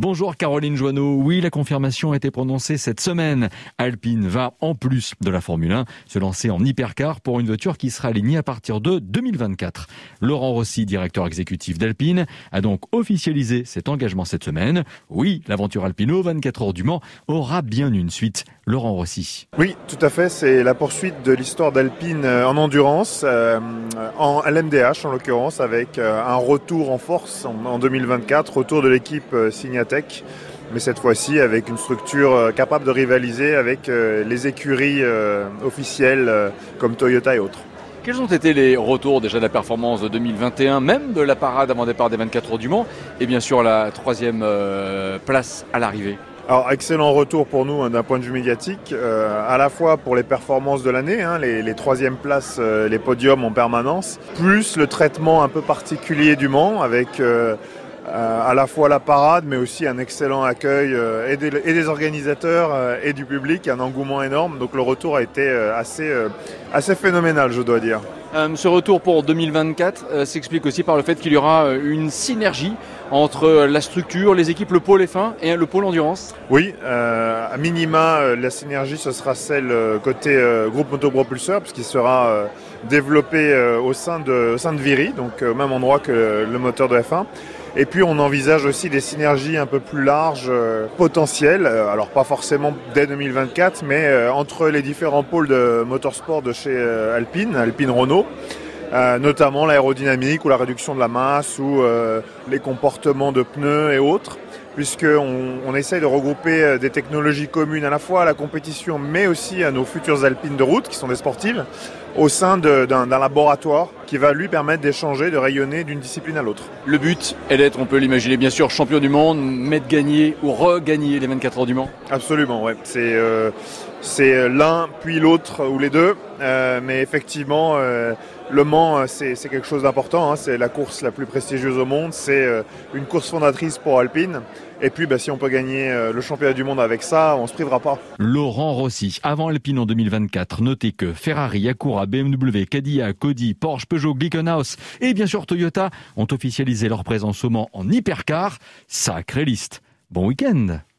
Bonjour Caroline Joanneau. Oui, la confirmation a été prononcée cette semaine. Alpine va, en plus de la Formule 1, se lancer en hypercar pour une voiture qui sera alignée à partir de 2024. Laurent Rossi, directeur exécutif d'Alpine, a donc officialisé cet engagement cette semaine. Oui, l'aventure Alpino 24 heures du Mans aura bien une suite. Laurent Rossi. Oui, tout à fait. C'est la poursuite de l'histoire d'Alpine euh, en endurance, euh, en LMDH en l'occurrence, avec euh, un retour en force en 2024, retour de l'équipe Signat mais cette fois-ci avec une structure euh, capable de rivaliser avec euh, les écuries euh, officielles comme Toyota et autres. Quels ont été les retours déjà de la performance de 2021, même de la parade avant départ des 24 heures du Mans, et bien sûr la troisième place à l'arrivée? Alors excellent retour pour nous hein, d'un point de vue médiatique, à la fois pour les performances de l'année, hein, les, troisièmes places, les podiums en permanence, plus le traitement un peu particulier du Mans avec euh, à la fois la parade, mais aussi un excellent accueil euh, et, des, organisateurs euh, et du public, un engouement énorme. Donc le retour a été assez, assez phénoménal, je dois dire. ce retour pour 2024 s'explique aussi par le fait qu'il y aura une synergie entre la structure, les équipes, le pôle F1 et le pôle endurance Oui, à minima, la synergie, ce sera celle côté groupe motopropulseur, puisqu'il sera développé au, sein de, au sein de Viri, donc au même endroit que le moteur de F1. Et puis on envisage aussi des synergies un peu plus larges, euh, potentielles, euh, alors pas forcément dès 2024, mais euh, entre les différents pôles de motorsport de chez Alpine, Alpine Renault. notamment l'aérodynamique ou la réduction de la masse ou les comportements de pneus et autres puisqu'on on essaye de regrouper des technologies communes à la fois à la compétition mais aussi à nos futures alpines de route qui sont des sportives au sein d'un laboratoire qui va lui permettre d'échanger, de rayonner d'une discipline à l'autre. Le but est d'être, on peut l'imaginer bien sûr, champion du monde, mais de gagner ou regagner les 24 heures du Mans Absolument, ouais. C'est euh, l'un puis l'autre ou les deux, euh, mais effectivement, euh, le Mans, c'est quelque chose d'important. Hein. C'est la course la plus prestigieuse au monde. C'est une course fondatrice pour Alpine. Et puis, bah, si on peut gagner le championnat du monde avec ça, on se privera pas. Laurent Rossi, avant Alpine en 2024, notez que Ferrari, Acura, BMW, Cadillac, Audi, Porsche, Peugeot, Glickenhaus et bien sûr Toyota ont officialisé leur présence au Mans en hypercar. Sacrée liste. Bon week-end